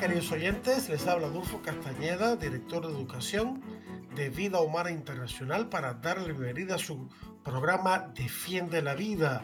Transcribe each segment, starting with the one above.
Queridos oyentes, les habla Adolfo Castañeda, director de educación de Vida Humana Internacional para darle bienvenida a su programa Defiende la Vida.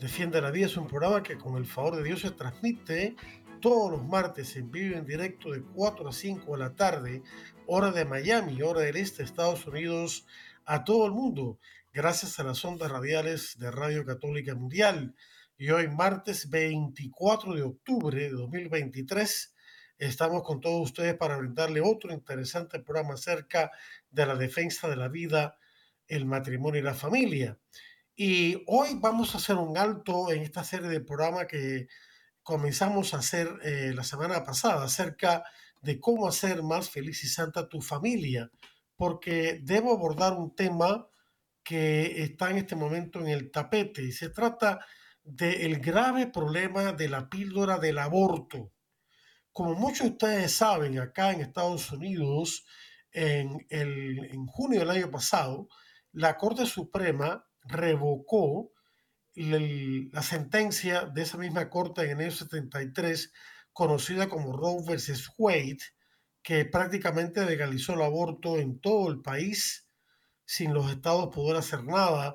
Defiende la Vida es un programa que con el favor de Dios se transmite todos los martes en vivo en directo de 4 a 5 de la tarde, hora de Miami, hora del este de Estados Unidos, a todo el mundo, gracias a las ondas radiales de Radio Católica Mundial. Y hoy, martes 24 de octubre de 2023, estamos con todos ustedes para brindarle otro interesante programa acerca de la defensa de la vida, el matrimonio y la familia. Y hoy vamos a hacer un alto en esta serie de programas que comenzamos a hacer eh, la semana pasada acerca de cómo hacer más feliz y santa tu familia, porque debo abordar un tema que está en este momento en el tapete y se trata del grave problema de la píldora del aborto. Como muchos de ustedes saben, acá en Estados Unidos, en, el, en junio del año pasado, la Corte Suprema revocó la sentencia de esa misma corte en enero 73, conocida como Roe versus Wade, que prácticamente legalizó el aborto en todo el país sin los estados poder hacer nada,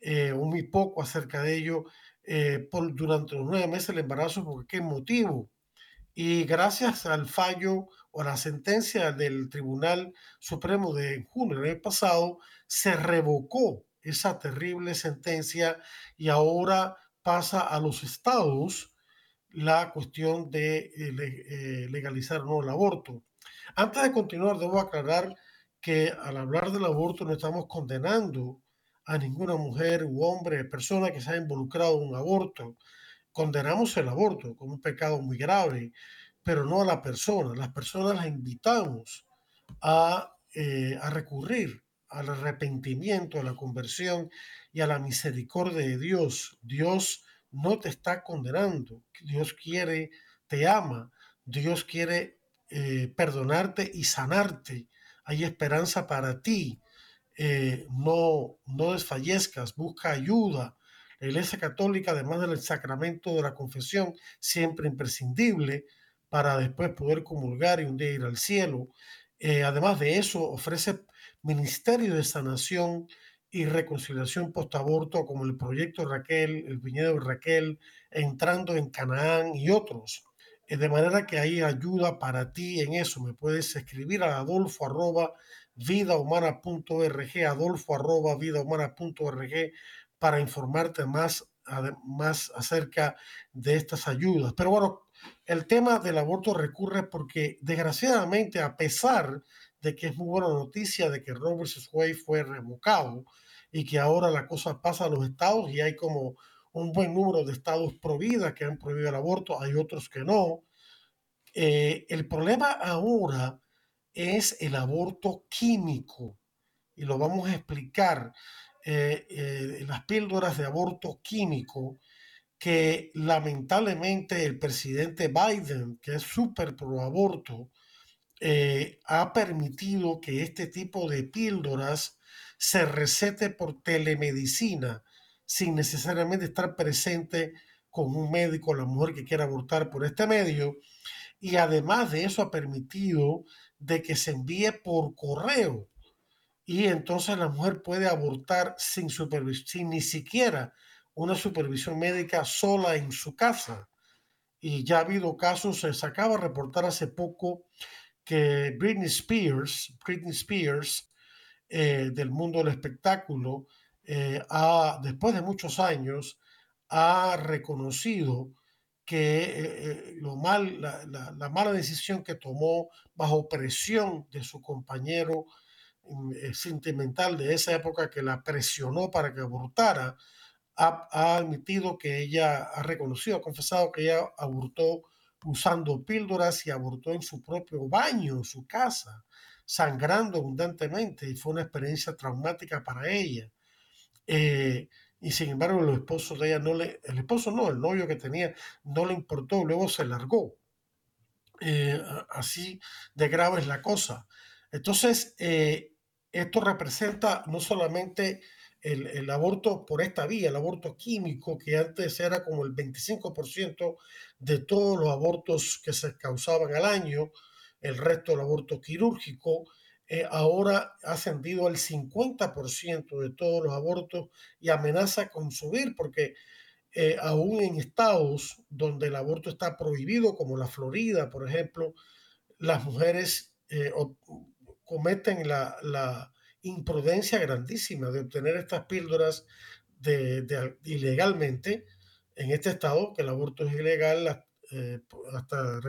eh, o muy poco acerca de ello, eh, por, durante los nueve meses del embarazo, ¿por qué motivo? Y gracias al fallo o la sentencia del Tribunal Supremo de junio del año pasado, se revocó esa terrible sentencia y ahora pasa a los estados la cuestión de eh, eh, legalizar no el aborto. Antes de continuar, debo aclarar que al hablar del aborto no estamos condenando a ninguna mujer u hombre, persona que se haya involucrado en un aborto. Condenamos el aborto como un pecado muy grave, pero no a la persona. Las personas las invitamos a, eh, a recurrir al arrepentimiento, a la conversión y a la misericordia de Dios. Dios no te está condenando. Dios quiere, te ama. Dios quiere eh, perdonarte y sanarte. Hay esperanza para ti. Eh, no, no desfallezcas, busca ayuda. La Iglesia Católica, además del sacramento de la confesión, siempre imprescindible para después poder comulgar y un día ir al cielo. Eh, además de eso, ofrece ministerio de sanación y reconciliación post-aborto, como el proyecto Raquel, el viñedo de Raquel, entrando en Canaán y otros. Eh, de manera que hay ayuda para ti en eso. Me puedes escribir a adolfo arroba vidahumana.org, adolfo arroba vidahumana.org para informarte más, más acerca de estas ayudas. Pero bueno, el tema del aborto recurre porque desgraciadamente a pesar de que es muy buena noticia de que Roe vs. Wade fue revocado y que ahora la cosa pasa a los estados y hay como un buen número de estados pro vida que han prohibido el aborto, hay otros que no. Eh, el problema ahora es el aborto químico y lo vamos a explicar. Eh, eh, las píldoras de aborto químico que lamentablemente el presidente Biden, que es súper pro aborto, eh, ha permitido que este tipo de píldoras se recete por telemedicina sin necesariamente estar presente con un médico, la mujer que quiera abortar por este medio. Y además de eso ha permitido de que se envíe por correo. Y entonces la mujer puede abortar sin, sin ni siquiera una supervisión médica sola en su casa. Y ya ha habido casos, se acaba de reportar hace poco que Britney Spears, Britney Spears, eh, del mundo del espectáculo, eh, después de muchos años, ha reconocido que eh, lo mal, la, mala decisión que tomó bajo presión de su compañero sentimental de esa época que la presionó para que abortara, ha, admitido que ella ha reconocido, ha confesado que ella abortó usando píldoras y abortó en su propio baño, en su casa, sangrando abundantemente y fue una experiencia traumática para ella. Eh, y sin embargo, los esposos de ella no le, el esposo no, el novio que tenía no le importó, luego se largó. Eh, así de grave es la cosa. Entonces, eh, esto representa no solamente el, aborto por esta vía, el aborto químico, que antes era como el 25% de todos los abortos que se causaban al año, el resto del aborto quirúrgico, eh, ahora ha ascendido al 50% de todos los abortos y amenaza con subir porque eh, aún en estados donde el aborto está prohibido, como la Florida, por ejemplo, las mujeres eh, cometen la, la, imprudencia grandísima de obtener estas píldoras de, ilegalmente en este estado, que el aborto es ilegal hasta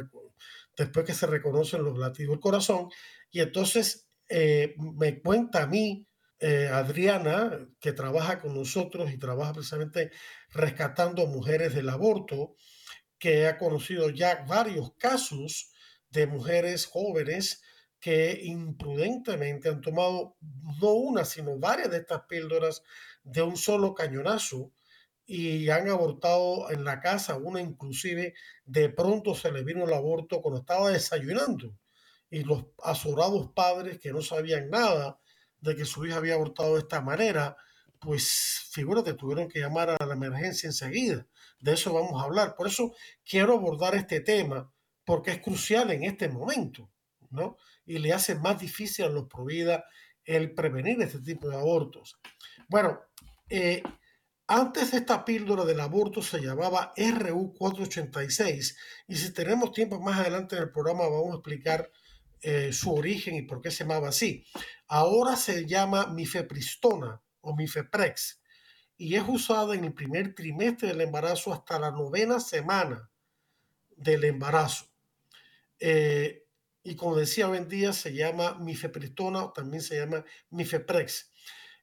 después que se reconocen los latidos del corazón. Y entonces eh, me cuenta a mí, eh, Adriana, que trabaja con nosotros y trabaja precisamente rescatando mujeres del aborto, que ha conocido ya varios casos de mujeres jóvenes que imprudentemente han tomado no una, sino varias de estas píldoras de un solo cañonazo y han abortado en la casa, una inclusive de pronto se le vino el aborto cuando estaba desayunando y los azorados padres que no sabían nada de que su hija había abortado de esta manera, pues figúrate, tuvieron que llamar a la emergencia enseguida. De eso vamos a hablar. Por eso quiero abordar este tema, porque es crucial en este momento, ¿no? Y le hace más difícil a los provida el prevenir este tipo de abortos. Bueno, eh, antes esta píldora del aborto se llamaba RU486 y si tenemos tiempo más adelante en el programa vamos a explicar eh, su origen y por qué se llamaba así. Ahora se llama mifepristona o mifeprex y es usada en el primer trimestre del embarazo hasta la novena semana del embarazo. Eh, y como decía hoy en día, se llama mifepristona también se llama mifeprex.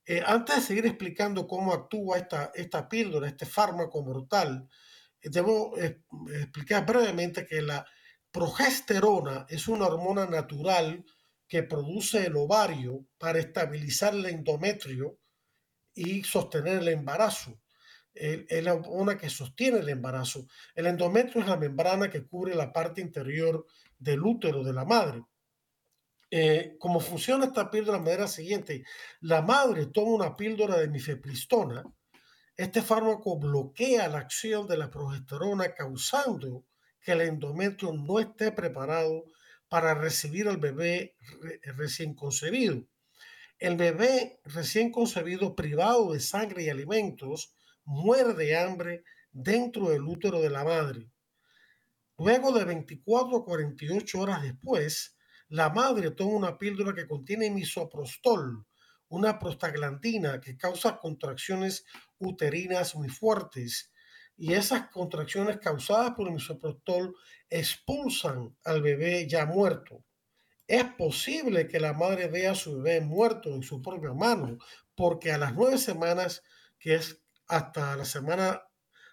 Eh, antes de seguir explicando cómo actúa esta, esta píldora, este fármaco mortal, debo explicar brevemente que la Progesterona es una hormona natural que produce el ovario para estabilizar el endometrio y sostener el embarazo. Es la hormona que sostiene el embarazo. El endometrio es la membrana que cubre la parte interior del útero de la madre. Eh, como funciona esta píldora de manera siguiente, la madre toma una píldora de mifepristona. Este fármaco bloquea la acción de la progesterona causando que el endometrio no esté preparado para recibir al bebé recién concebido. El bebé recién concebido privado de sangre y alimentos muere de hambre dentro del útero de la madre. Luego de 24 a 48 horas después, la madre toma una píldora que contiene misoprostol, una prostaglandina que causa contracciones uterinas muy fuertes y esas contracciones causadas por el misoprostol expulsan al bebé ya muerto. Es posible que la madre vea a su bebé muerto en su propia mano, porque a las nueve semanas, que es hasta la semana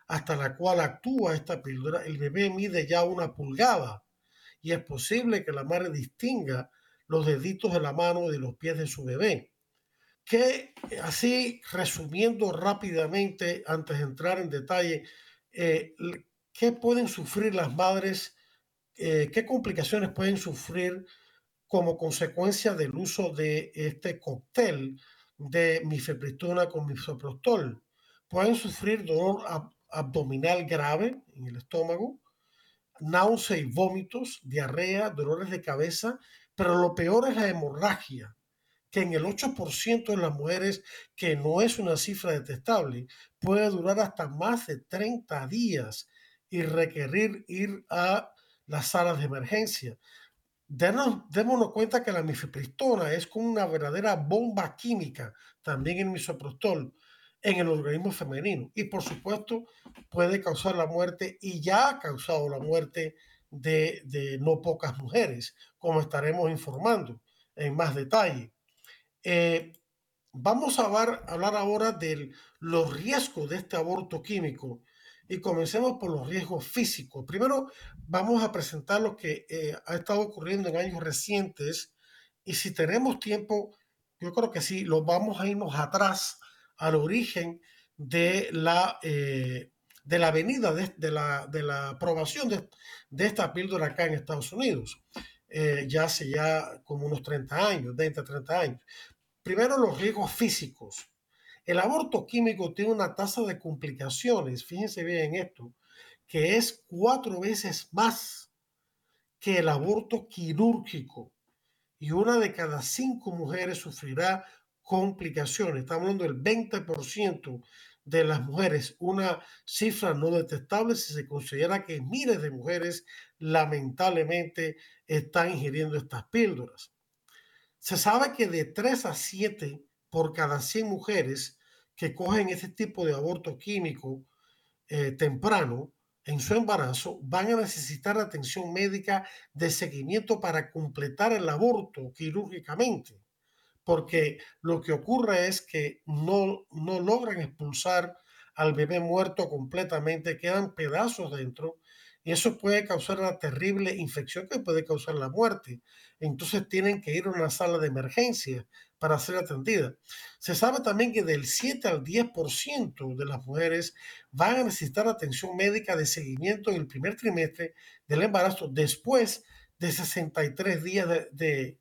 hasta la cual actúa esta píldora, el bebé mide ya una pulgada y es posible que la madre distinga los deditos de la mano y de los pies de su bebé que así, resumiendo rápidamente, antes de entrar en detalle, eh, ¿qué pueden sufrir las madres? Eh, ¿Qué complicaciones pueden sufrir como consecuencia del uso de este cóctel de mifepristona con misoprostol? Pueden sufrir dolor abdominal grave en el estómago, náusea y vómitos, diarrea, dolores de cabeza, pero lo peor es la hemorragia que en el 8% de las mujeres, que no es una cifra detestable, puede durar hasta más de 30 días y requerir ir a las salas de emergencia. démonos cuenta que la mifepristona es como una verdadera bomba química, también el misoprostol, en el organismo femenino. Y por supuesto puede causar la muerte y ya ha causado la muerte de, no pocas mujeres, como estaremos informando en más detalle. Eh, vamos a hablar, hablar ahora de los riesgos de este aborto químico. y comencemos por los riesgos físicos. Primero vamos a presentar lo que eh, ha estado ocurriendo en años recientes y si tenemos tiempo, yo creo que sí, lo vamos a irnos atrás al origen de la, eh, de la venida de, la, de la aprobación de, esta píldora acá en Estados Unidos, eh, ya hace ya como unos 30 años, 20, 30 años. Primero los riesgos físicos. El aborto químico tiene una tasa de complicaciones, fíjense bien en esto, que es cuatro veces más que el aborto quirúrgico. Y una de cada cinco mujeres sufrirá complicaciones. Estamos hablando del 20% de las mujeres, una cifra no detectable si se considera que miles de mujeres lamentablemente están ingiriendo estas píldoras. Se sabe que de 3 a 7 por cada 100 mujeres que cogen este tipo de aborto químico eh, temprano en su embarazo van a necesitar atención médica de seguimiento para completar el aborto quirúrgicamente, porque lo que ocurre es que no, no logran expulsar al bebé muerto completamente, quedan pedazos dentro y eso puede causar una terrible infección que puede causar la muerte. Entonces tienen que ir a una sala de emergencia para ser atendida. Se sabe también que del 7 al 10% de las mujeres van a necesitar atención médica de seguimiento en el primer trimestre del embarazo después de 63 días de, de,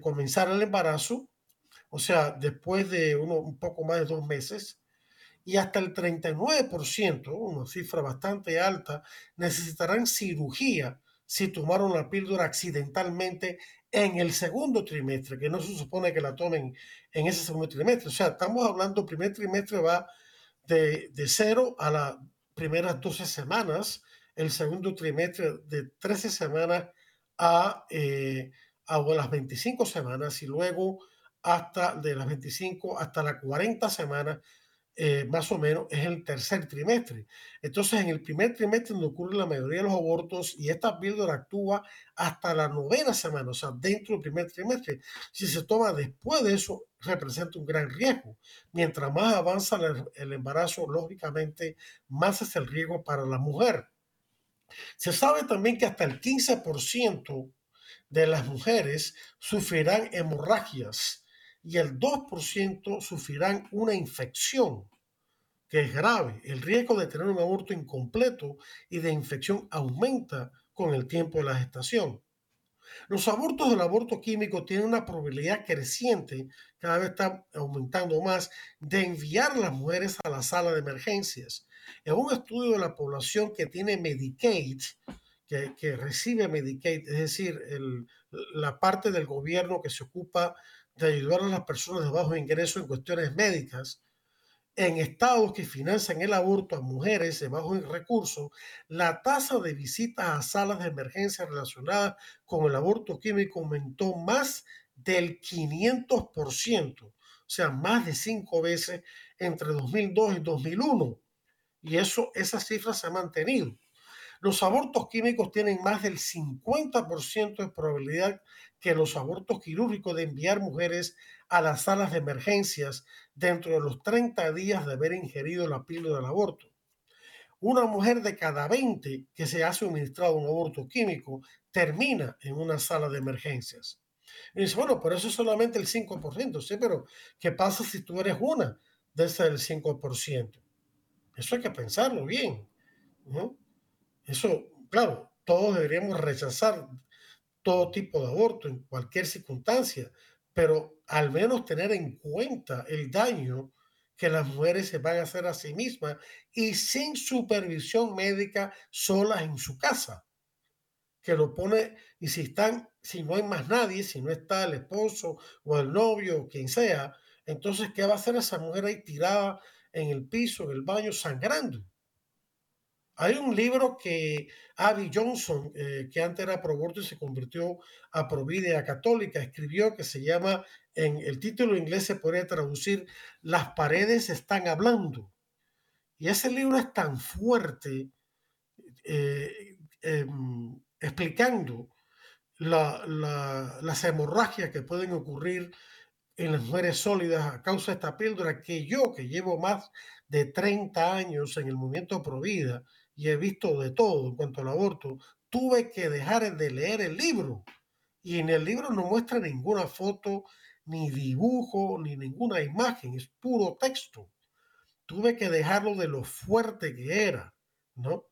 comenzar el embarazo, o sea, después de uno, un poco más de dos meses y hasta el 39%, una cifra bastante alta, necesitarán cirugía si tomaron la píldora accidentalmente en el segundo trimestre, que no se supone que la tomen en ese segundo trimestre. O sea, estamos hablando, primer trimestre va de, de 0 a las primeras 12 semanas, el segundo trimestre de 13 semanas a, eh, a las 25 semanas y luego hasta de las 25 hasta las 40 semanas eh, más o menos es el tercer trimestre. Entonces, en el primer trimestre donde ocurre la mayoría de los abortos y esta píldora actúa hasta la novena semana, o sea, dentro del primer trimestre. Si se toma después de eso, representa un gran riesgo. Mientras más avanza el embarazo, lógicamente, más es el riesgo para la mujer. Se sabe también que hasta el 15% de las mujeres sufrirán hemorragias y el 2% sufrirán una infección que es grave. El riesgo de tener un aborto incompleto y de infección aumenta con el tiempo de la gestación. Los abortos del aborto químico tienen una probabilidad creciente, cada vez está aumentando más, de enviar a las mujeres a la sala de emergencias. En un estudio de la población que tiene Medicaid, que, recibe Medicaid, es decir, la parte del gobierno que se ocupa de ayudar a las personas de bajo ingreso en cuestiones médicas, en estados que financian el aborto a mujeres de bajos recursos, la tasa de visitas a salas de emergencia relacionadas con el aborto químico aumentó más del 500%, o sea, más de cinco veces entre 2002 y 2001. Y eso, esa cifra se ha mantenido. Los abortos químicos tienen más del 50% de probabilidad que los abortos quirúrgicos de enviar mujeres a las salas de emergencias dentro de los 30 días de haber ingerido la píldora del aborto. Una mujer de cada 20 que se ha suministrado un aborto químico termina en una sala de emergencias. Y dice, bueno, pero eso es solamente el 5%. Sí, pero ¿qué pasa si tú eres una de ese del 5%? Eso hay que pensarlo bien. ¿no? Eso, claro, todos deberíamos rechazar todo tipo de aborto en cualquier circunstancia, pero al menos tener en cuenta el daño que las mujeres se van a hacer a sí mismas y sin supervisión médica solas en su casa. Que lo pone, y si están, si no hay más nadie, si no está el esposo o el novio o quien sea, entonces, ¿qué va a hacer esa mujer ahí tirada en el piso, en el baño, sangrando? Hay un libro que Abby Johnson, eh, que antes era pro aborto y se convirtió a providea católica, escribió que se llama, en el título inglés se podría traducir, Las paredes están hablando. Y ese libro es tan fuerte eh, em, explicando las hemorragias que pueden ocurrir en las mujeres sólidas a causa de esta píldora que yo, que llevo más de 30 años en el movimiento pro vida y he visto de todo en cuanto al aborto, tuve que dejar de leer el libro. Y en el libro no muestra ninguna foto, ni dibujo, ni ninguna imagen, es puro texto. Tuve que dejarlo de lo fuerte que era, ¿no?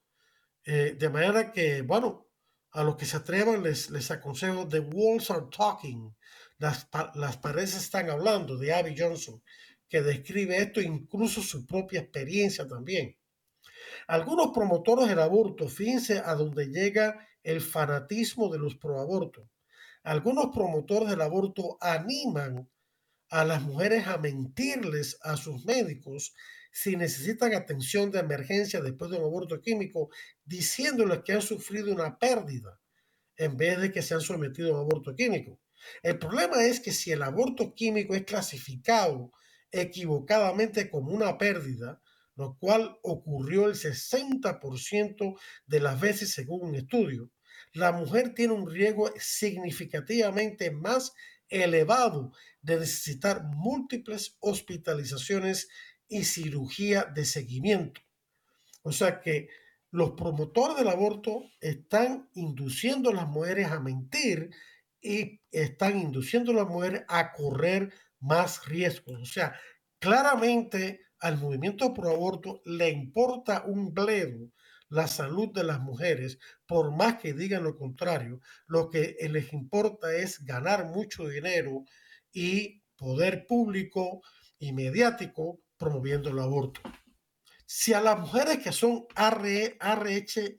Eh, de manera que, bueno, a los que se atrevan les, les aconsejo The Walls Are Talking, las, las paredes están hablando, de Abby Johnson, que describe esto, incluso su propia experiencia también. Algunos promotores del aborto, fíjense a dónde llega el fanatismo de los proabortos. Algunos promotores del aborto animan a las mujeres a mentirles a sus médicos si necesitan atención de emergencia después de un aborto químico, diciéndoles que han sufrido una pérdida en vez de que se han sometido a un aborto químico. El problema es que si el aborto químico es clasificado equivocadamente como una pérdida, lo cual ocurrió el 60% de las veces según un estudio, la mujer tiene un riesgo significativamente más elevado de necesitar múltiples hospitalizaciones y cirugía de seguimiento. O sea que los promotores del aborto están induciendo a las mujeres a mentir y están induciendo a las mujeres a correr más riesgos. O sea, claramente al movimiento pro aborto le importa un bledo la salud de las mujeres, por más que digan lo contrario, lo que les importa es ganar mucho dinero y poder público y mediático promoviendo el aborto. Si a las mujeres que son RH,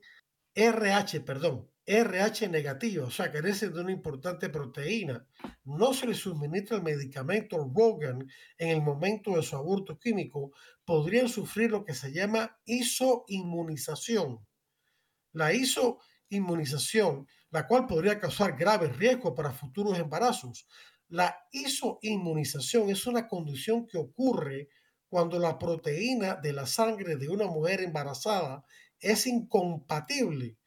RH, perdón, RH negativo, o sea, carecen de una importante proteína, no se les suministra el medicamento Rogan en el momento de su aborto químico, podrían sufrir lo que se llama isoinmunización. La isoinmunización, la cual podría causar graves riesgos para futuros embarazos. La isoinmunización es una condición que ocurre cuando la proteína de la sangre de una mujer embarazada es incompatible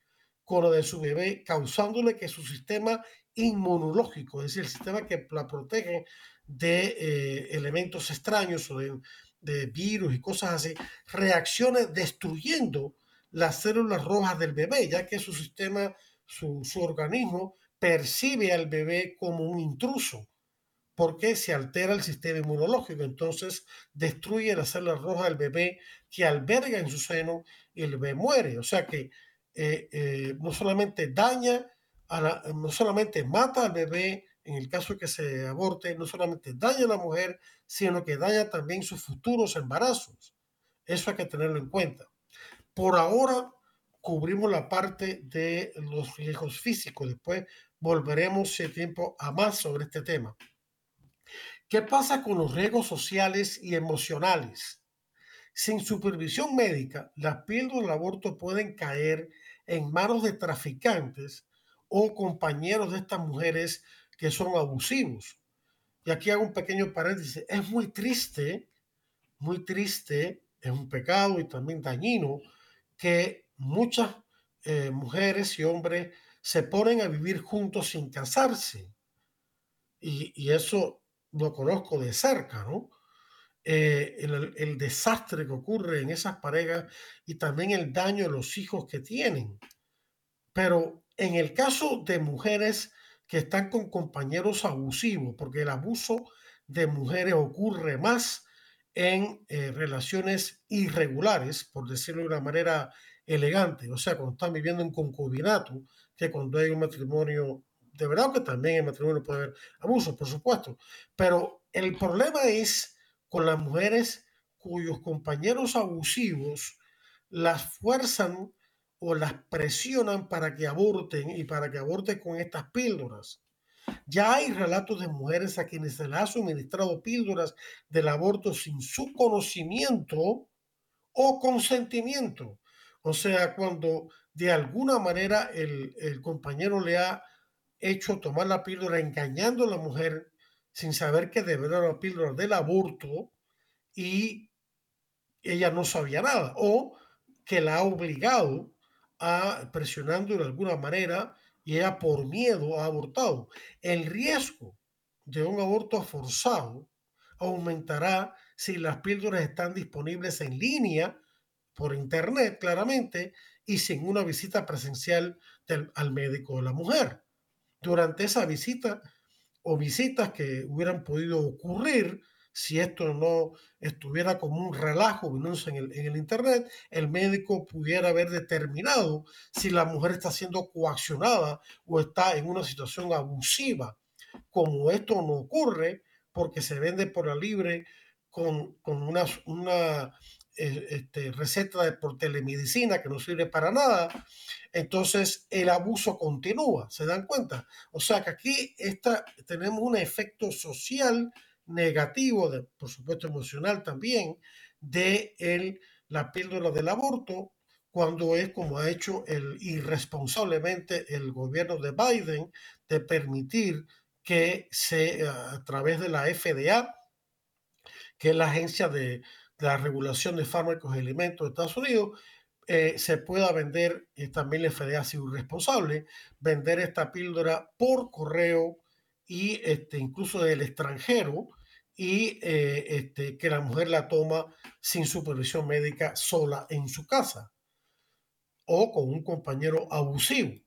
con la de su bebé, causándole que su sistema inmunológico, es decir, el sistema que la protege de eh, elementos extraños o de, virus y cosas así, reaccione destruyendo las células rojas del bebé, ya que su sistema, su, su organismo percibe al bebé como un intruso porque se altera el sistema inmunológico, entonces destruye las células rojas del bebé que alberga en su seno y el bebé muere. O sea que eh, eh, no solamente daña, a no solamente mata al bebé en el caso que se aborte, no solamente daña a la mujer, sino que daña también sus futuros embarazos. Eso hay que tenerlo en cuenta. Por ahora cubrimos la parte de los riesgos físicos. Después volveremos, si tiempo, a más sobre este tema. ¿Qué pasa con los riesgos sociales y emocionales? Sin supervisión médica, las píldoras del aborto pueden caer en manos de traficantes o compañeros de estas mujeres que son abusivos. Y aquí hago un pequeño paréntesis. Es muy triste, muy triste, es un pecado y también dañino que muchas eh, mujeres y hombres se ponen a vivir juntos sin casarse. Y, y eso lo conozco de cerca, ¿no? Eh, el, desastre que ocurre en esas parejas y también el daño a los hijos que tienen. Pero en el caso de mujeres que están con compañeros abusivos, porque el abuso de mujeres ocurre más en eh, relaciones irregulares, por decirlo de una manera elegante, o sea, cuando están viviendo en concubinato, que cuando hay un matrimonio, de verdad que también en matrimonio puede haber abuso, por supuesto, pero el problema es con las mujeres cuyos compañeros abusivos las fuerzan o las presionan para que aborten y para que aborten con estas píldoras. Ya hay relatos de mujeres a quienes se les ha suministrado píldoras del aborto sin su conocimiento o consentimiento. O sea, cuando de alguna manera el, el compañero le ha hecho tomar la píldora engañando a la mujer sin saber que debería la píldora del aborto y ella no sabía nada o que la ha obligado a presionando de alguna manera y ella por miedo ha abortado. El riesgo de un aborto forzado aumentará si las píldoras están disponibles en línea, por internet claramente, y sin una visita presencial al médico de la mujer. Durante esa visita o visitas que hubieran podido ocurrir, si esto no estuviera como un relajo en el, en el Internet, el médico pudiera haber determinado si la mujer está siendo coaccionada o está en una situación abusiva. Como esto no ocurre, porque se vende por la libre con, una, una eh, este, receta por telemedicina que no sirve para nada, entonces el abuso continúa, ¿se dan cuenta? O sea que aquí está, tenemos un efecto social negativo, por supuesto emocional también, de el, la píldora del aborto, cuando es como ha hecho el, irresponsablemente el gobierno de Biden de permitir que se, a través de la FDA, que es la agencia de, la regulación de fármacos y alimentos de Estados Unidos, eh, se pueda vender, y también la FDA ha sido responsable, vender esta píldora por correo y este, incluso del extranjero y eh, este, que la mujer la toma sin supervisión médica sola en su casa o con un compañero abusivo.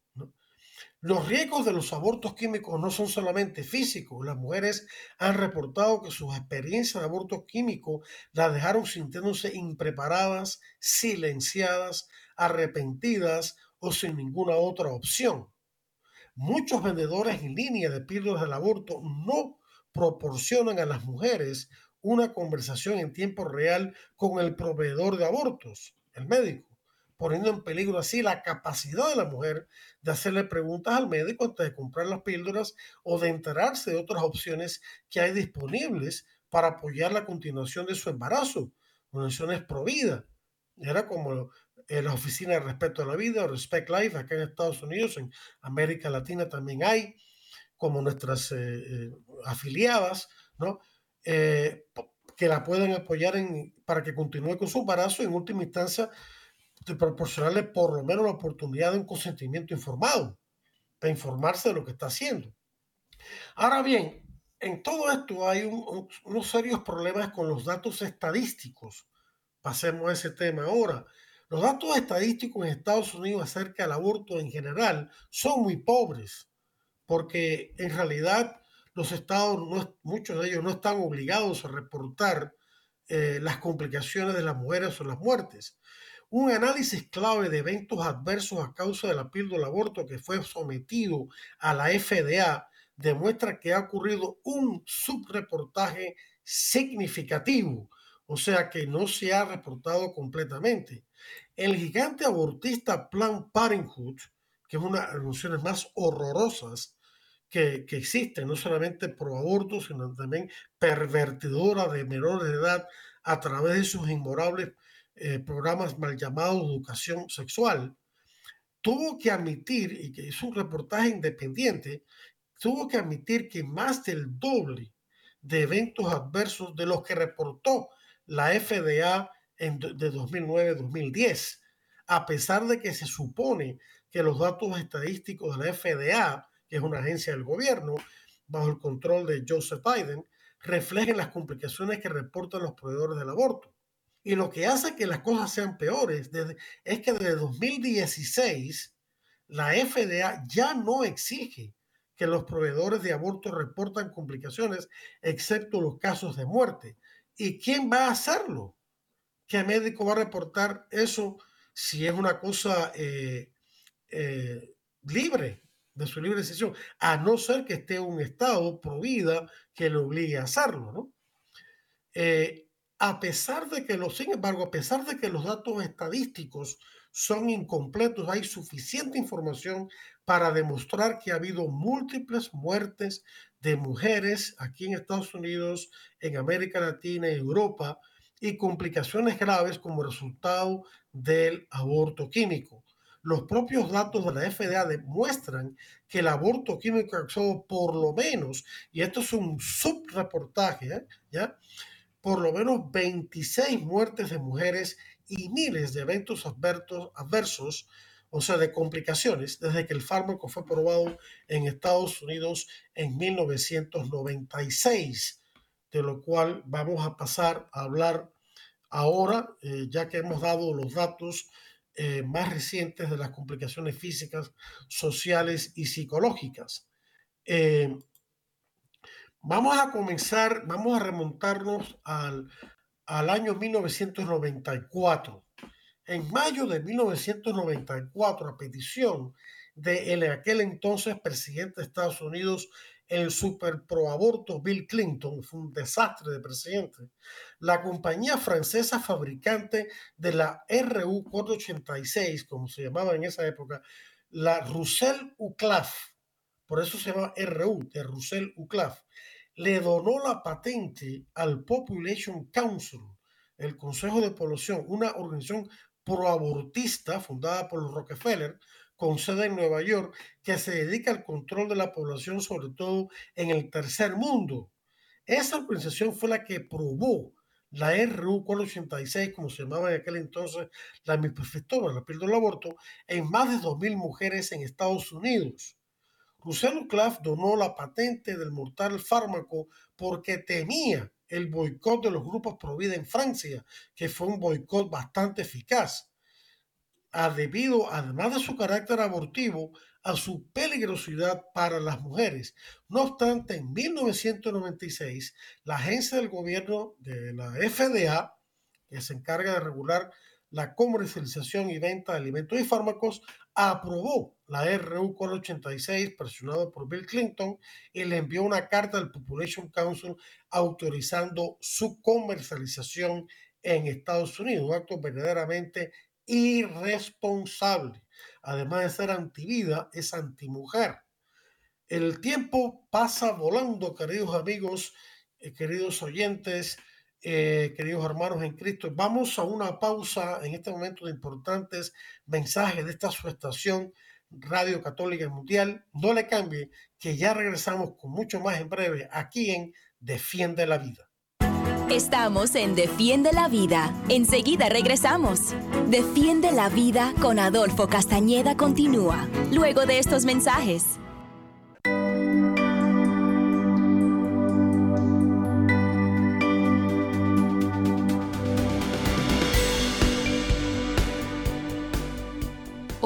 Los riesgos de los abortos químicos no son solamente físicos. Las mujeres han reportado que sus experiencias de abortos químicos las dejaron sintiéndose impreparadas, silenciadas, arrepentidas o sin ninguna otra opción. Muchos vendedores en línea de píldoras del aborto no proporcionan a las mujeres una conversación en tiempo real con el proveedor de abortos, el médico poniendo en peligro así la capacidad de la mujer de hacerle preguntas al médico antes de comprar las píldoras o de enterarse de otras opciones que hay disponibles para apoyar la continuación de su embarazo, opciones pro vida. Era como en la Oficina de Respeto a la Vida, Respect Life, acá en Estados Unidos, en América Latina también hay, como nuestras eh, eh, afiliadas, ¿no? Eh, que la pueden apoyar en, para que continúe con su embarazo y en última instancia de proporcionarle por lo menos la oportunidad de un consentimiento informado, para informarse de lo que está haciendo. Ahora bien, en todo esto hay unos serios problemas con los datos estadísticos. Pasemos a ese tema ahora. Los datos estadísticos en Estados Unidos acerca del aborto en general son muy pobres, porque en realidad los estados, muchos de ellos no están obligados a reportar eh, las complicaciones de las mujeres o las muertes. Un análisis clave de eventos adversos a causa de la píldora aborto que fue sometido a la FDA demuestra que ha ocurrido un subreportaje significativo, o sea que no se ha reportado completamente. El gigante abortista Planned Parenthood, que es una de las organizaciones más horrorosas que, que existen, no solamente pro aborto, sino también pervertidora de menores de edad a través de sus inmorables eh, programas mal llamados educación sexual, tuvo que admitir, y que es un reportaje independiente, tuvo que admitir que más del doble de eventos adversos de los que reportó la FDA en, de 2009-2010, a pesar de que se supone que los datos estadísticos de la FDA, que es una agencia del gobierno, bajo el control de Joseph Biden, reflejen las complicaciones que reportan los proveedores del aborto. Y lo que hace que las cosas sean peores es que desde 2016 la FDA ya no exige que los proveedores de aborto reportan complicaciones, excepto los casos de muerte. ¿Y quién va a hacerlo? ¿Qué médico va a reportar eso si es una cosa eh, eh, libre, de su libre decisión? A no ser que esté un Estado pro que le obligue a hacerlo, ¿no? Eh, a pesar de que los, sin embargo, a pesar de que los datos estadísticos son incompletos, hay suficiente información para demostrar que ha habido múltiples muertes de mujeres aquí en Estados Unidos, en América Latina y Europa, y complicaciones graves como resultado del aborto químico. Los propios datos de la FDA demuestran que el aborto químico causó por lo menos, y esto es un subreportaje, ¿eh? ¿ya? Por lo menos 26 muertes de mujeres y miles de eventos adversos, o sea, de complicaciones, desde que el fármaco fue probado en Estados Unidos en 1996, de lo cual vamos a pasar a hablar ahora, eh, ya que hemos dado los datos eh, más recientes de las complicaciones físicas, sociales y psicológicas. Eh, vamos a comenzar, vamos a remontarnos al, al año 1994. En mayo de 1994, a petición de el, aquel entonces presidente de Estados Unidos, el super pro aborto Bill Clinton, fue un desastre de presidente, la compañía francesa fabricante de la RU 486, como se llamaba en esa época, la Roussel Uclaf, por eso se llama RU, de Roussel Uclaf, le donó la patente al Population Council, el Consejo de Población, una organización proabortista fundada por Rockefeller, con sede en Nueva York, que se dedica al control de la población, sobre todo en el tercer mundo. Esa organización fue la que probó la RU 486, como se llamaba en aquel entonces, la mifepristona, la píldora del aborto, en más de 2.000 mujeres en Estados Unidos. Russell Claff donó la patente del mortal fármaco porque temía el boicot de los grupos pro vida en Francia, que fue un boicot bastante eficaz debido, además de su carácter abortivo, a su peligrosidad para las mujeres. No obstante, en 1996, la agencia del gobierno de la FDA, que se encarga de regular la comercialización y venta de alimentos y fármacos, aprobó la RU 486 presionado por Bill Clinton y le envió una carta al Population Council autorizando su comercialización en Estados Unidos, un acto verdaderamente irresponsable. Además de ser antivida, es antimujer. El tiempo pasa volando, queridos amigos, eh, queridos oyentes, eh, queridos hermanos en Cristo. Vamos a una pausa en este momento de importantes mensajes de esta su estación Radio Católica Mundial. No le cambie, que ya regresamos con mucho más en breve aquí en Defiende la Vida. Estamos en Defiende la Vida. Enseguida regresamos. Defiende la Vida con Adolfo Castañeda continúa, luego de estos mensajes.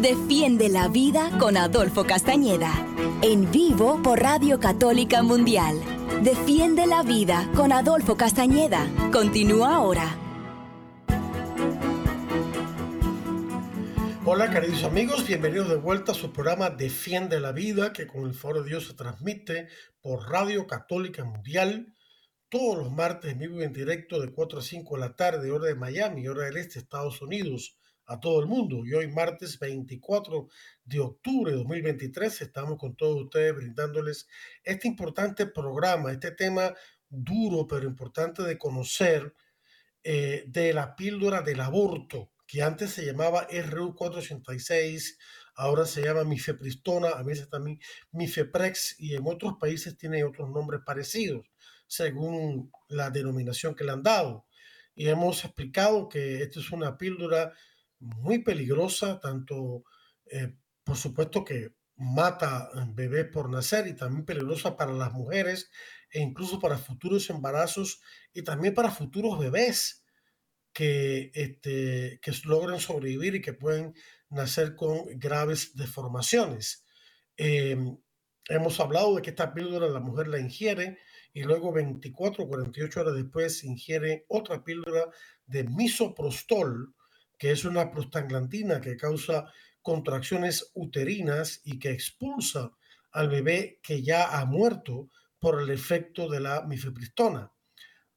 Defiende la vida con Adolfo Castañeda. En vivo por Radio Católica Mundial. Defiende la vida con Adolfo Castañeda. Continúa ahora. Hola queridos amigos, bienvenidos de vuelta a su programa Defiende la Vida, que con el Foro de Dios se transmite por Radio Católica Mundial todos los martes en vivo y en directo de 4 a 5 de la tarde, hora de Miami, hora del este, Estados Unidos, a todo el mundo. Y hoy martes 24 de octubre de 2023 estamos con todos ustedes brindándoles este importante programa, este tema duro pero importante de conocer eh, de la píldora del aborto que antes se llamaba RU486, ahora se llama mifepristona, a veces también mifeprex y en otros países tiene otros nombres parecidos según la denominación que le han dado. Y hemos explicado que esto es una píldora muy peligrosa, tanto eh, por supuesto que mata bebés por nacer y también peligrosa para las mujeres e incluso para futuros embarazos y también para futuros bebés que, este, que logran sobrevivir y que pueden nacer con graves deformaciones. Em, hemos hablado de que esta píldora la mujer la ingiere y luego 24 o 48 horas después ingiere otra píldora de misoprostol, que es una prostaglandina que causa contracciones uterinas y que expulsa al bebé que ya ha muerto por el efecto de la mifepristona.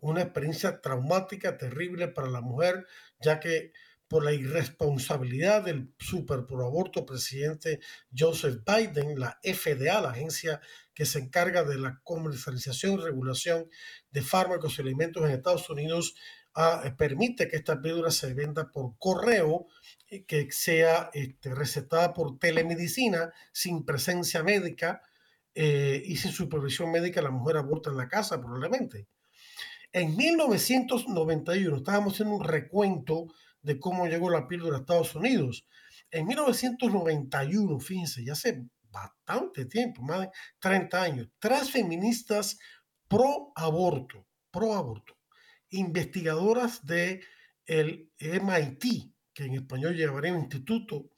Una experiencia traumática, terrible para la mujer, ya que por la irresponsabilidad del super aborto presidente Joseph Biden, la FDA, la agencia que se encarga de la comercialización y regulación de fármacos y alimentos en Estados Unidos, ah, permite que esta píldora se venda por correo, y que sea este, recetada por telemedicina sin presencia médica eh, y sin supervisión médica. La mujer aborta en la casa probablemente. En 1991, estábamos haciendo un recuento de cómo llegó la píldora a Estados Unidos. En 1991, fíjense, ya hace bastante tiempo, más de 30 años, tres feministas pro aborto, pro aborto, investigadoras de el MIT, que en español llevaría un instituto,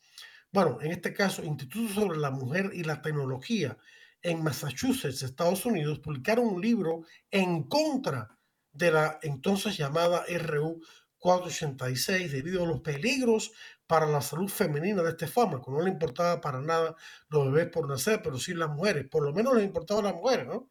bueno, en este caso, Instituto sobre la Mujer y la Tecnología, en Massachusetts, Estados Unidos, publicaron un libro en contra de la entonces llamada RU 486 debido a los peligros para la salud femenina de este fármaco. No le importaba para nada los bebés por nacer, pero sí las mujeres. Por lo menos les importaba a las mujeres, ¿no?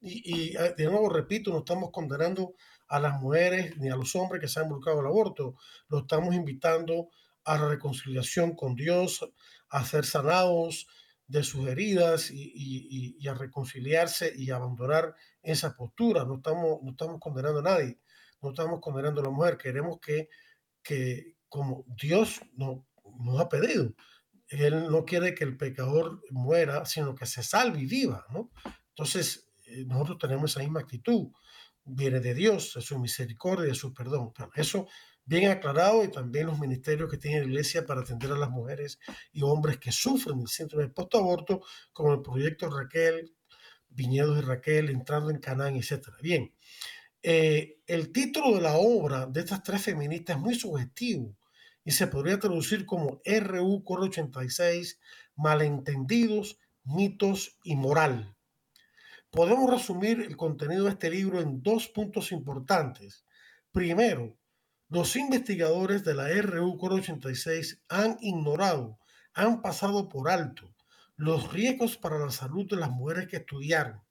y, eh, de nuevo repito, no estamos condenando a las mujeres ni a los hombres que se han involucrado el aborto. Lo estamos invitando a la reconciliación con Dios, a ser sanados, de sus heridas y, a reconciliarse y abandonar esa postura. No estamos, no estamos condenando a nadie, no estamos condenando a la mujer. Queremos que, que como Dios no, nos ha pedido, Él no quiere que el pecador muera, sino que se salve y viva. ¿no? Entonces, eh, nosotros tenemos esa misma actitud. Viene de Dios, de su misericordia, de su perdón. eso bien aclarado y también los ministerios que tiene la iglesia para atender a las mujeres y hombres que sufren el síndrome de postaborto, como el proyecto Raquel, Viñedos de Raquel, Entrando en Canaán, etc. Bien, eh, el título de la obra de estas tres feministas es muy sugestivo y se podría traducir como RU 86, malentendidos, mitos y moral. Podemos resumir el contenido de este libro en dos puntos importantes. Primero, los investigadores de la RU 86 han ignorado, han pasado por alto los riesgos para la salud de las mujeres que estudiaron,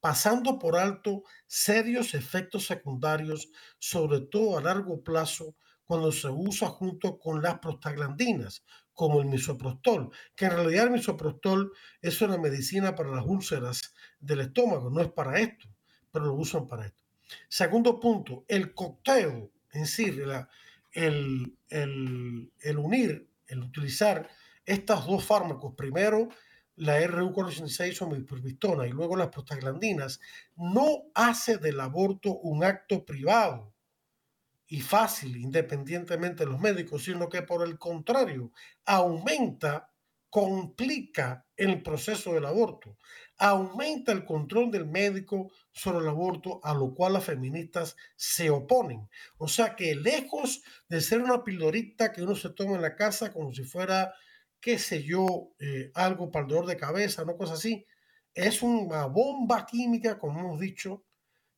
pasando por alto serios efectos secundarios, sobre todo a largo plazo, cuando se usa junto con las prostaglandinas, como el misoprostol, que en realidad el misoprostol es una medicina para las úlceras del estómago, no es para esto, pero lo usan para esto. Segundo punto, el cóctel en sí, el, el, unir, el utilizar estas dos fármacos, primero la RU486 o mifepristona y luego las prostaglandinas, no hace del aborto un acto privado y fácil, independientemente de los médicos, sino que por el contrario, aumenta, complica el proceso del aborto, aumenta el control del médico sobre el aborto, a lo cual las feministas se oponen. O sea que lejos de ser una pildorita que uno se toma en la casa como si fuera, qué sé yo, eh, algo para el dolor de cabeza, no cosa así, es una bomba química, como hemos dicho,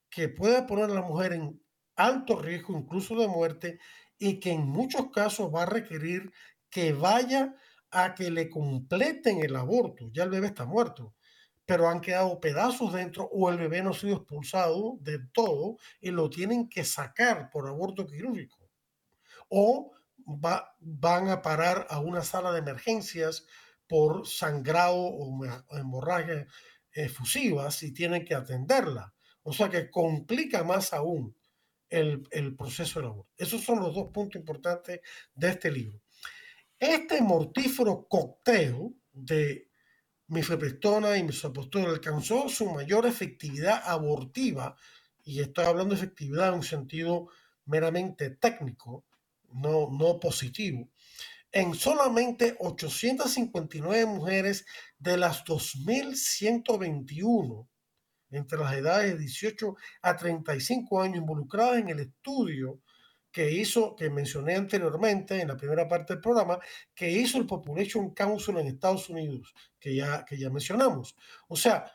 que puede poner a la mujer en alto riesgo, incluso de muerte, y que en muchos casos va a requerir que vaya a que le completen el aborto. Ya el bebé está muerto, pero han quedado pedazos dentro o el bebé no ha sido expulsado de todo y lo tienen que sacar por aborto quirúrgico. O va, van a parar a una sala de emergencias por sangrado o hemorragia efusivas y tienen que atenderla. O sea que complica más aún el, el proceso del aborto. Esos son los dos puntos importantes de este libro. Este mortífero cóctel de mifepristona y misoprostol alcanzó su mayor efectividad abortiva, y estoy hablando de efectividad en un sentido meramente técnico, no, no positivo, en solamente 859 mujeres de las 2.121 entre las edades de 18 a 35 años involucradas en el estudio que hizo, que mencioné anteriormente en la primera parte del programa, que hizo el Population Council en Estados Unidos, que ya, que ya mencionamos. O sea,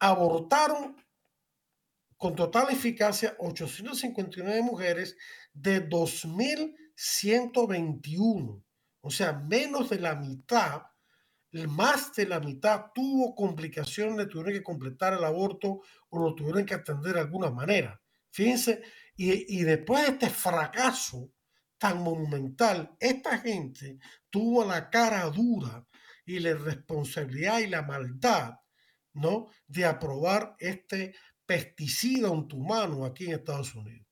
abortaron con total eficacia 859 mujeres de 2.121. O sea, menos de la mitad, más de la mitad tuvo complicaciones, tuvieron que completar el aborto o lo tuvieron que atender de alguna manera. Fíjense, y, después de este fracaso tan monumental, esta gente tuvo la cara dura y la responsabilidad y la maldad, ¿no? De aprobar este pesticida humano aquí en Estados Unidos.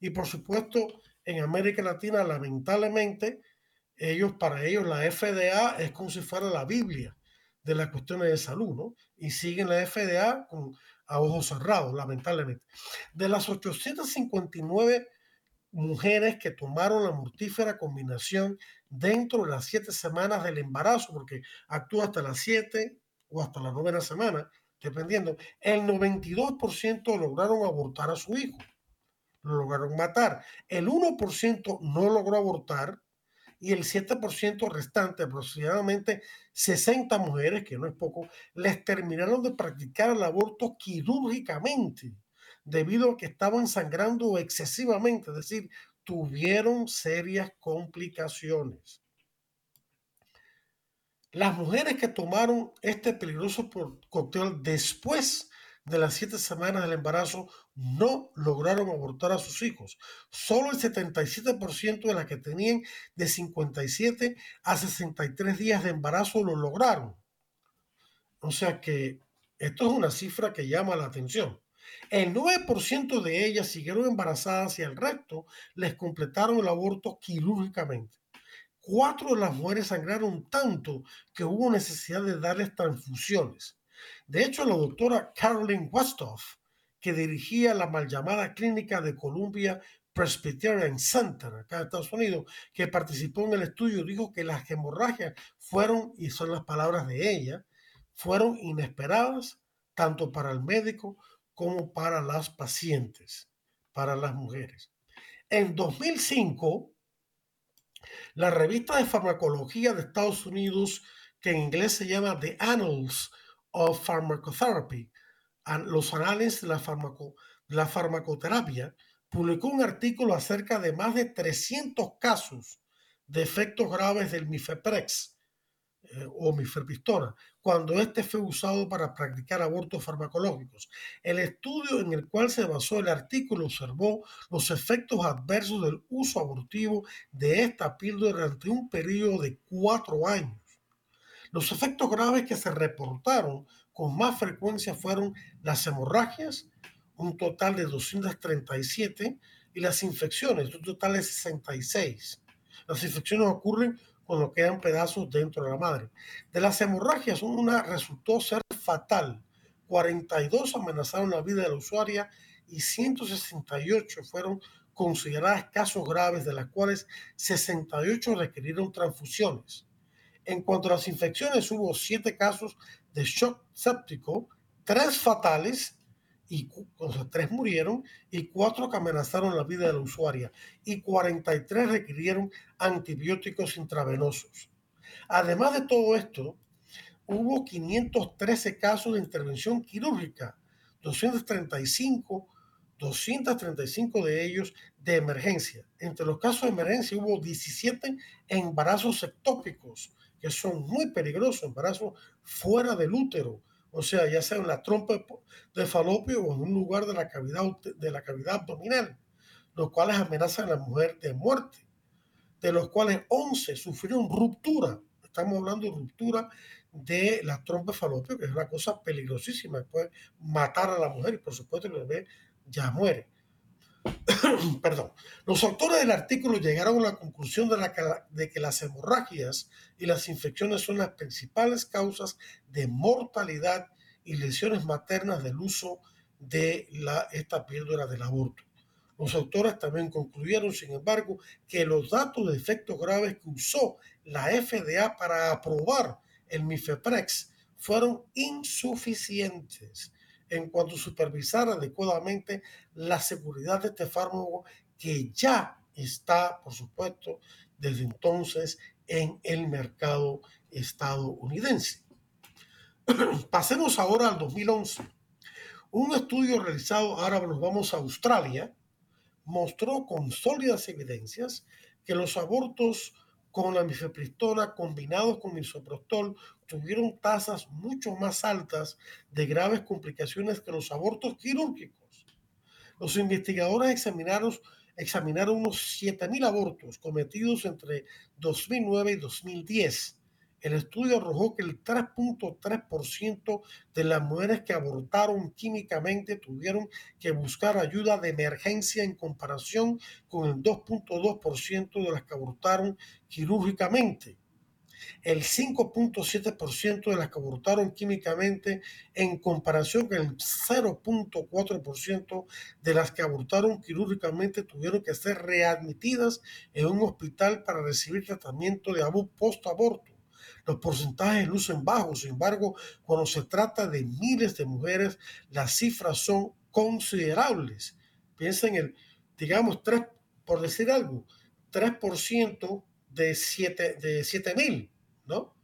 Y por supuesto, en América Latina, lamentablemente, ellos, para ellos, la FDA es como si fuera la Biblia de las cuestiones de salud, ¿no? Y siguen la FDA con, a ojos cerrados, lamentablemente. De las 859 mujeres que tomaron la mortífera combinación dentro de las siete semanas del embarazo, porque actúa hasta las siete o hasta la novena semana, dependiendo, el 92% lograron abortar a su hijo, lo lograron matar. El 1% no logró abortar y el 7% restante, aproximadamente 60 mujeres, que no es poco, les terminaron de practicar el aborto quirúrgicamente debido a que estaban sangrando excesivamente, es decir, tuvieron serias complicaciones. Las mujeres que tomaron este peligroso cóctel después de las siete semanas del embarazo no lograron abortar a sus hijos. Solo el 77% de las que tenían de 57 a 63 días de embarazo lo lograron. O sea que esto es una cifra que llama la atención. El 9% de ellas siguieron embarazadas y el resto les completaron el aborto quirúrgicamente. Cuatro de las mujeres sangraron tanto que hubo necesidad de darles transfusiones. De hecho, la doctora Caroline Westoff, que dirigía la mal llamada clínica de Columbia Presbyterian Center, acá en Estados Unidos, que participó en el estudio, dijo que las hemorragias fueron, y son las palabras de ella, fueron inesperadas tanto para el médico como para las pacientes, para las mujeres. En 2005, la revista de farmacología de Estados Unidos, que en inglés se llama The Annals of Pharmacotherapy, los análisis de la, la farmacoterapia, publicó un artículo acerca de más de 300 casos de efectos graves del mifeprex eh, o mifepristona, cuando este fue usado para practicar abortos farmacológicos. El estudio en el cual se basó el artículo observó los efectos adversos del uso abortivo de esta píldora durante un periodo de cuatro años. Los efectos graves que se reportaron con más frecuencia fueron las hemorragias, un total de 237, y las infecciones, un total de 66. Las infecciones ocurren cuando quedan pedazos dentro de la madre. De las hemorragias, una resultó ser fatal. 42 amenazaron la vida de la usuaria y 168 fueron consideradas casos graves, de las cuales 68 requirieron transfusiones. En cuanto a las infecciones, hubo siete casos de shock séptico, tres fatales, y, o sea, tres murieron, y cuatro que amenazaron la vida de la usuaria, y 43 requirieron antibióticos intravenosos. Además de todo esto, hubo 513 casos de intervención quirúrgica, 235 235 de ellos de emergencia. Entre los casos de emergencia hubo 17 embarazos ectópicos, que son muy peligrosos, embarazos fuera del útero, o sea, ya sea en la trompa de falopio o en un lugar de la cavidad, de la cavidad abdominal, los cuales amenazan a la mujer de muerte, de los cuales 11 sufrieron ruptura. Estamos hablando de ruptura de la trompa de falopio, que es una cosa peligrosísima, puede matar a la mujer y por supuesto el bebé ya muere. Perdón. Los autores del artículo llegaron a la conclusión de, que las hemorragias y las infecciones son las principales causas de mortalidad y lesiones maternas del uso de esta píldora del aborto. Los autores también concluyeron, sin embargo, que los datos de efectos graves que usó la FDA para aprobar el Mifeprex fueron insuficientes en cuanto supervisar adecuadamente la seguridad de este fármaco que ya está, por supuesto, desde entonces en el mercado estadounidense. Pasemos ahora al 2011. Un estudio realizado, ahora vamos a Australia, mostró con sólidas evidencias que los abortos con la mifepristona combinados con misoprostol tuvieron tasas mucho más altas de graves complicaciones que los abortos quirúrgicos. Los investigadores examinaron, examinaron unos 7.000 abortos cometidos entre 2009 y 2010 el estudio arrojó que el 3.3% de las mujeres que abortaron químicamente tuvieron que buscar ayuda de emergencia en comparación con el 2.2% de las que abortaron quirúrgicamente. El 5.7% de las que abortaron químicamente en comparación con el 0.4% de las que abortaron quirúrgicamente tuvieron que ser readmitidas en un hospital para recibir tratamiento de post-aborto los porcentajes lucen bajos, sin embargo, cuando se trata de miles de mujeres, las cifras son considerables. Piensa en el, digamos, 3, por decir algo, 3% de 7 de ¿no?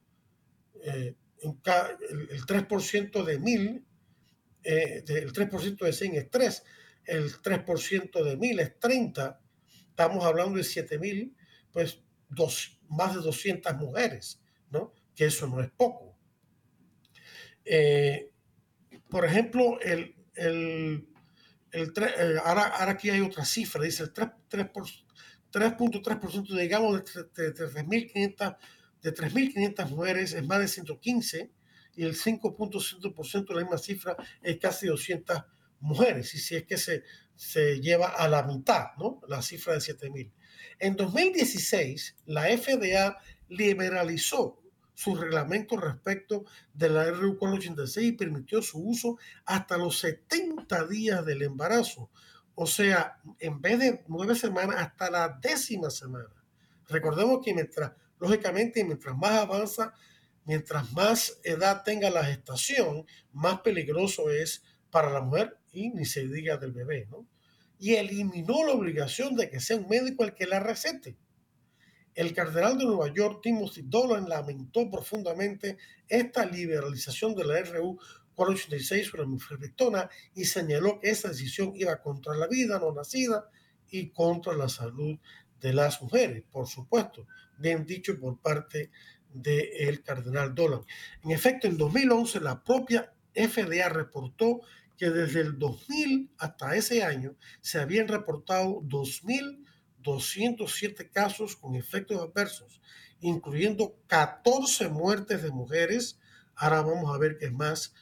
Eh, el 3% de mil, eh, el 3% de 100 es 3, el 3% de mil es 30, estamos hablando de 7 mil, pues dos, más de 200 mujeres. Que eso no es poco. Eh, por ejemplo, el, eh, ahora, aquí hay otra cifra, dice el 3.3%, digamos, de, de, de 3.500 de 3.500 mujeres es más de 115 y el 5.5% de la misma cifra es casi 200 mujeres, y si es que se, se lleva a la mitad, ¿no? La cifra de 7.000. En 2016, la FDA liberalizó su reglamento respecto de la RU 486 y permitió su uso hasta los 70 días del embarazo. O sea, en vez de nueve semanas, hasta la décima semana. Recordemos que mientras, lógicamente, mientras más avanza, mientras más edad tenga la gestación, más peligroso es para la mujer y ni se diga del bebé, ¿no? Y eliminó la obligación de que sea un médico el que la recete. El cardenal de Nueva York, Timothy Dolan, lamentó profundamente esta liberalización de la RU 486 sobre la mifepristona y señaló que esa decisión iba contra la vida no nacida y contra la salud de las mujeres, por supuesto, bien dicho por parte del cardenal Dolan. En efecto, en 2011 la propia FDA reportó que desde el 2000 hasta ese año se habían reportado 2.000 207 casos con efectos adversos, incluyendo 14 muertes de mujeres. Ahora vamos a ver qué es más.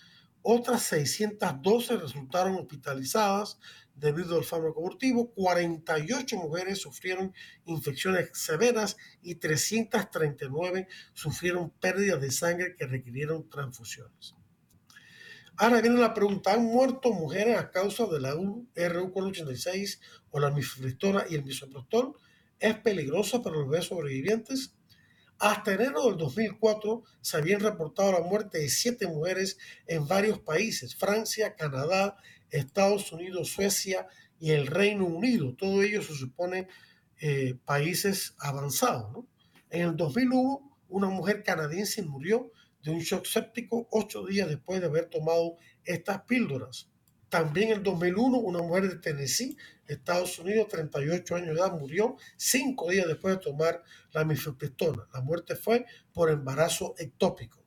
Otras 612 resultaron hospitalizadas debido al fármaco abortivo. 48 mujeres sufrieron infecciones severas y 339 sufrieron pérdidas de sangre que requirieron transfusiones. Ahora viene la pregunta, ¿han muerto mujeres a causa de la RU-486 o la mifepristona y el misoprostol? ¿Es peligrosa para los bebés sobrevivientes? Hasta enero del 2004 se habían reportado la muerte de siete mujeres en varios países, Francia, Canadá, Estados Unidos, Suecia y el Reino Unido. Todo ello se supone eh, países avanzados. En el 2001, una mujer canadiense murió de un shock séptico ocho días después de haber tomado estas píldoras. También en 2001, una mujer de Tennessee, Estados Unidos, 38 años de edad, murió cinco días después de tomar la mifepristona. La muerte fue por embarazo ectópico.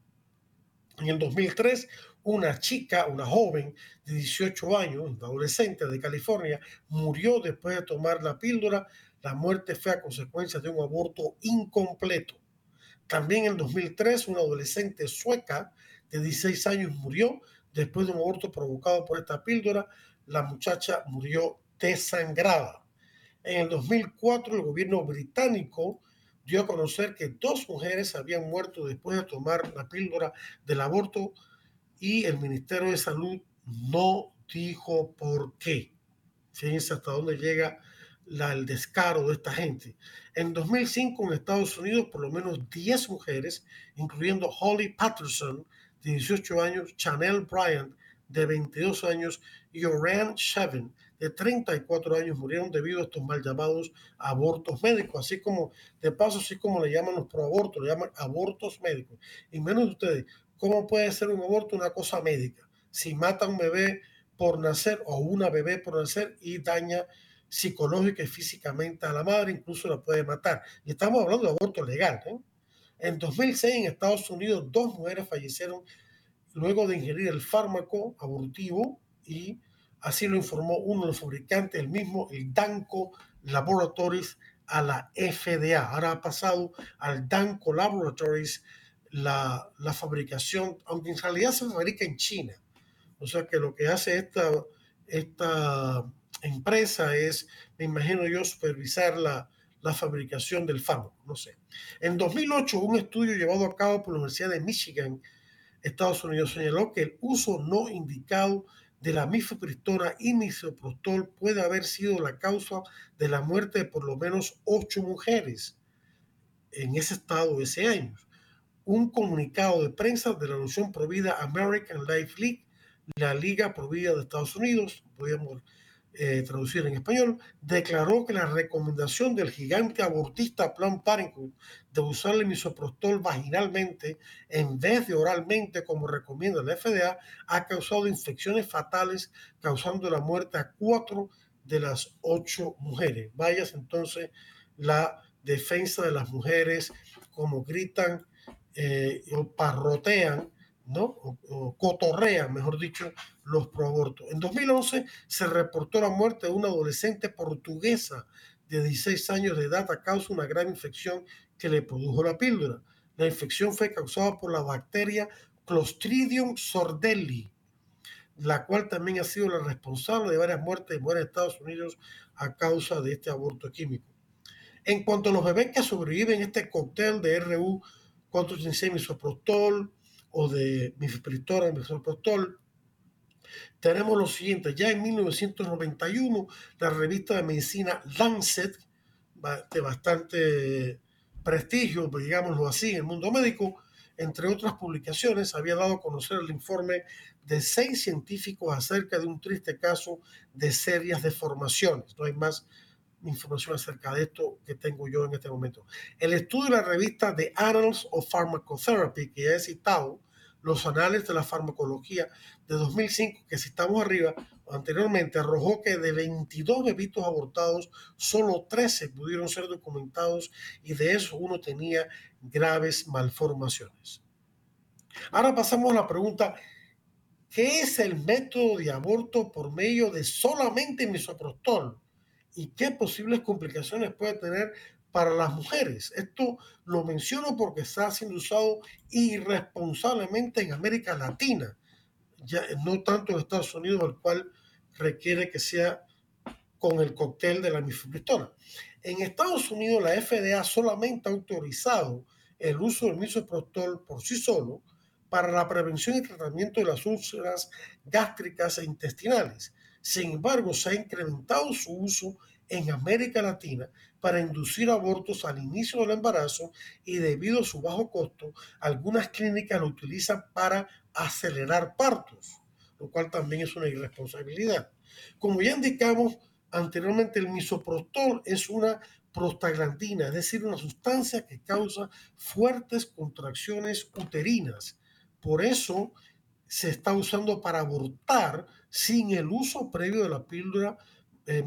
En el 2003, una chica, una joven de 18 años, una adolescente de California, murió después de tomar la píldora. La muerte fue a consecuencia de un aborto incompleto. También en 2003, una adolescente sueca de 16 años murió después de un aborto provocado por esta píldora. La muchacha murió desangrada. En el 2004, el gobierno británico dio a conocer que dos mujeres habían muerto después de tomar la píldora del aborto y el Ministerio de Salud no dijo por qué. Fíjense hasta dónde llega el descaro de esta gente. En 2005 en Estados Unidos por lo menos 10 mujeres, incluyendo Holly Patterson de 18 años, Chanel Bryant de 22 años y Oran Shevin de 34 años murieron debido a estos mal llamados abortos médicos, así como, de paso, así como le llaman los proabortos, le llaman abortos médicos. Y menos de ustedes, ¿cómo puede ser un aborto una cosa médica? Si mata a un bebé por nacer o una bebé por nacer y daña psicológica y físicamente a la madre, incluso la puede matar. Y estamos hablando de aborto legal. ¿eh? En 2006 en Estados Unidos dos mujeres fallecieron luego de ingerir el fármaco abortivo y así lo informó uno de los fabricantes, el mismo, el Danco Laboratories, a la FDA. Ahora ha pasado al Danco Laboratories la, la fabricación, aunque en realidad se fabrica en China. O sea que lo que hace esta, esta empresa es, me imagino yo, supervisar la, la fabricación del fármaco, no sé. En 2008, un estudio llevado a cabo por la Universidad de Michigan, Estados Unidos, señaló que el uso no indicado de la mifepristona y misoprostol puede haber sido la causa de la muerte de por lo menos ocho mujeres en ese estado ese año. Un comunicado de prensa de la Unión Provida American Life League, la Liga Provida de Estados Unidos, podríamos eh, traducir en español, declaró que la recomendación del gigante abortista Plan Parenthood de usar el misoprostol vaginalmente en vez de oralmente, como recomienda la FDA, ha causado infecciones fatales, causando la muerte a cuatro de las ocho mujeres. Vayas entonces la defensa de las mujeres, como gritan eh, o parrotean ¿no? O, cotorrean, mejor dicho, los proabortos. En 2011 se reportó la muerte de una adolescente portuguesa de 16 años de edad a causa de una gran infección que le produjo la píldora. La infección fue causada por la bacteria Clostridium sordelli, la cual también ha sido la responsable de varias muertes en Estados Unidos a causa de este aborto químico. En cuanto a los bebés que sobreviven este cóctel de RU 436 misoprostol, o de mifepristona, misoprostol, tenemos lo siguiente. Ya en 1991, la revista de medicina Lancet, de bastante prestigio, digámoslo así, en el mundo médico, entre otras publicaciones, había dado a conocer el informe de seis científicos acerca de un triste caso de serias deformaciones. No hay más información acerca de esto que tengo yo en este momento. El estudio de la revista The Annals of Pharmacotherapy, que ya he citado, los anales de la farmacología de 2005, que si estamos arriba, anteriormente arrojó que de 22 bebitos abortados, solo 13 pudieron ser documentados y de eso uno tenía graves malformaciones. Ahora pasamos a la pregunta, ¿qué es el método de aborto por medio de solamente misoprostol? ¿Y qué posibles complicaciones puede tener para las mujeres. Esto lo menciono porque está siendo usado irresponsablemente en América Latina, no tanto en Estados Unidos, el cual requiere que sea con el cóctel de la mifepristona. En Estados Unidos, la FDA solamente ha autorizado el uso del misoprostol por sí solo para la prevención y tratamiento de las úlceras gástricas e intestinales. Sin embargo, se ha incrementado su uso en América Latina para inducir abortos al inicio del embarazo y debido a su bajo costo, algunas clínicas lo utilizan para acelerar partos, lo cual también es una irresponsabilidad. Como ya indicamos anteriormente, el misoprostol es una prostaglandina, es decir, una sustancia que causa fuertes contracciones uterinas. Por eso se está usando para abortar sin el uso previo de la píldora eh,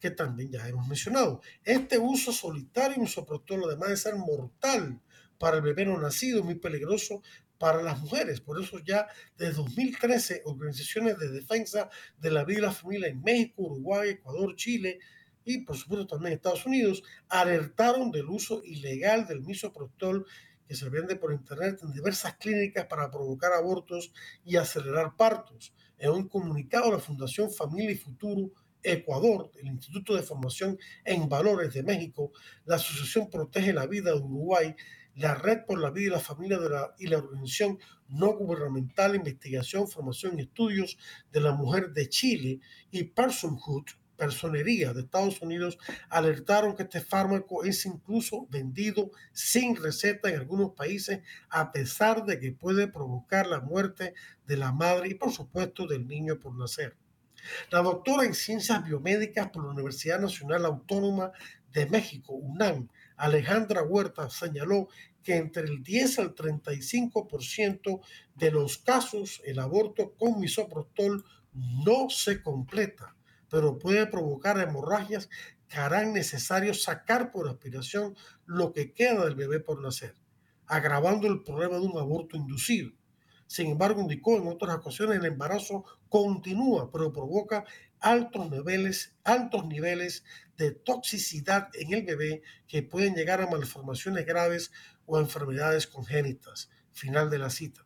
que también ya hemos mencionado. Este uso solitario de misoprostol, además de ser mortal para el bebé no nacido, muy peligroso para las mujeres. Por eso ya desde 2013 organizaciones de defensa de la vida y la familia en México, Uruguay, Ecuador, Chile y por supuesto también Estados Unidos alertaron del uso ilegal del misoprostol que se vende por internet en diversas clínicas para provocar abortos y acelerar partos. En un comunicado, la Fundación Familia y Futuro Ecuador, el Instituto de Formación en Valores de México, la Asociación Protege la Vida de Uruguay, la Red por la Vida y la Familia de la, y la Organización No Gubernamental Investigación, Formación y Estudios de la Mujer de Chile y Personhood, Personería de Estados Unidos, alertaron que este fármaco es incluso vendido sin receta en algunos países, a pesar de que puede provocar la muerte de la madre y, por supuesto, del niño por nacer. La doctora en Ciencias Biomédicas por la Universidad Nacional Autónoma de México, UNAM, Alejandra Huerta, señaló que entre el 10 al 35% de los casos el aborto con misoprostol no se completa, pero puede provocar hemorragias que harán necesario sacar por aspiración lo que queda del bebé por nacer, agravando el problema de un aborto inducido. Sin embargo, indicó en otras ocasiones el embarazo continúa, pero provoca altos niveles, altos niveles de toxicidad en el bebé que pueden llegar a malformaciones graves o a enfermedades congénitas. Final de la cita.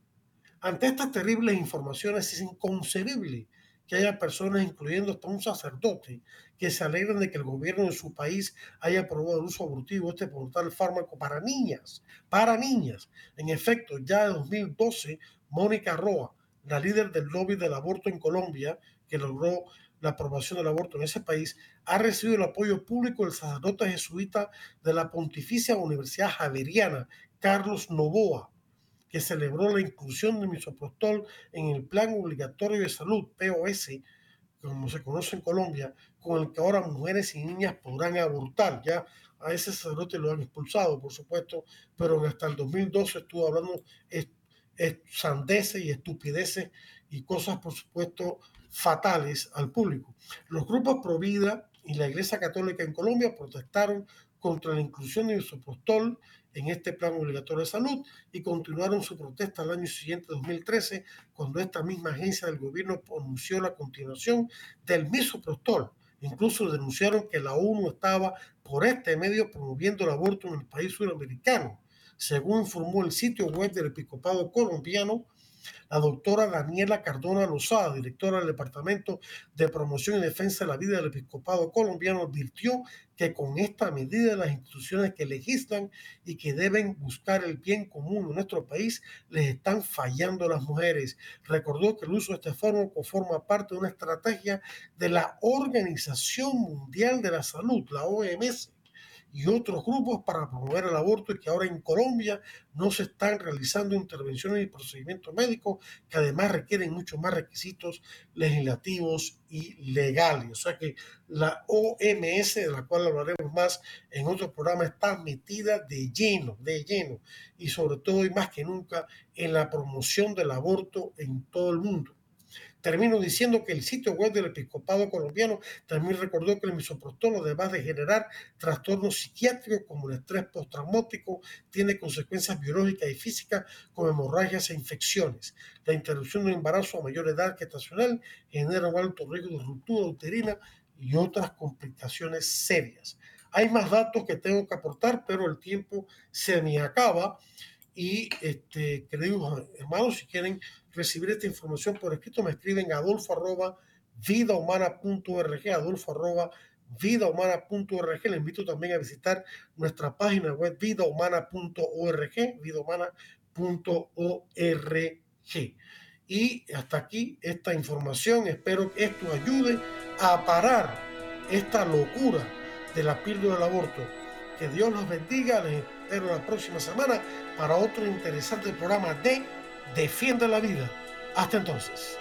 Ante estas terribles informaciones es inconcebible que haya personas, incluyendo hasta un sacerdote, que se alegran de que el gobierno de su país haya aprobado el uso abortivo de este portal fármaco para niñas, para niñas. En efecto, ya en 2012 Mónica Roa, la líder del lobby del aborto en Colombia, que logró la aprobación del aborto en ese país, ha recibido el apoyo público del sacerdote jesuita de la Pontificia Universidad Javeriana, Carlos Novoa, que celebró la inclusión del misoprostol en el Plan Obligatorio de Salud, POS, como se conoce en Colombia, con el que ahora mujeres y niñas podrán abortar. Ya a ese sacerdote lo han expulsado, por supuesto, pero hasta el 2012 estuvo hablando sandeces y estupideces y cosas, por supuesto, fatales al público. Los grupos Provida y la Iglesia Católica en Colombia protestaron contra la inclusión de isopostol en este plan obligatorio de salud y continuaron su protesta al año siguiente, 2013, cuando esta misma agencia del gobierno anunció la continuación del misoprostol. Incluso denunciaron que la ONU estaba por este medio promoviendo el aborto en el país suramericano según informó el sitio web del Episcopado colombiano, la doctora Daniela Cardona Lozada, directora del Departamento de Promoción y Defensa de la Vida del Episcopado colombiano, advirtió que con esta medida las instituciones que legislan y que deben buscar el bien común en nuestro país les están fallando a las mujeres. Recordó que el uso de este fármaco forma parte de una estrategia de la Organización Mundial de la Salud, la OMS y otros grupos para promover el aborto y que ahora en Colombia no se están realizando intervenciones y procedimientos médicos que además requieren muchos más requisitos legislativos y legales. O sea que la OMS, de la cual hablaremos más en otro programa, está metida de lleno, de lleno, y sobre todo y más que nunca en la promoción del aborto en todo el mundo. Termino diciendo que el sitio web del episcopado colombiano también recordó que el misoprostol, además de generar trastornos psiquiátricos como el estrés postraumático, tiene consecuencias biológicas y físicas como hemorragias e infecciones. La interrupción del embarazo a mayor edad que estacional genera un alto riesgo de ruptura uterina y otras complicaciones serias. Hay más datos que tengo que aportar, pero el tiempo se me acaba. Y, este, queridos hermanos, si quieren recibir esta información por escrito, me escriben adolfo arroba vidahumana.org, adolfo arroba vidahumana.org. Le invito también a visitar nuestra página web vidahumana.org, vidahumana.org. Y hasta aquí esta información. Espero que esto ayude a parar esta locura de la píldora del aborto. Que Dios los bendiga. Les espero la próxima semana para otro interesante programa de Defiende la vida. Hasta entonces.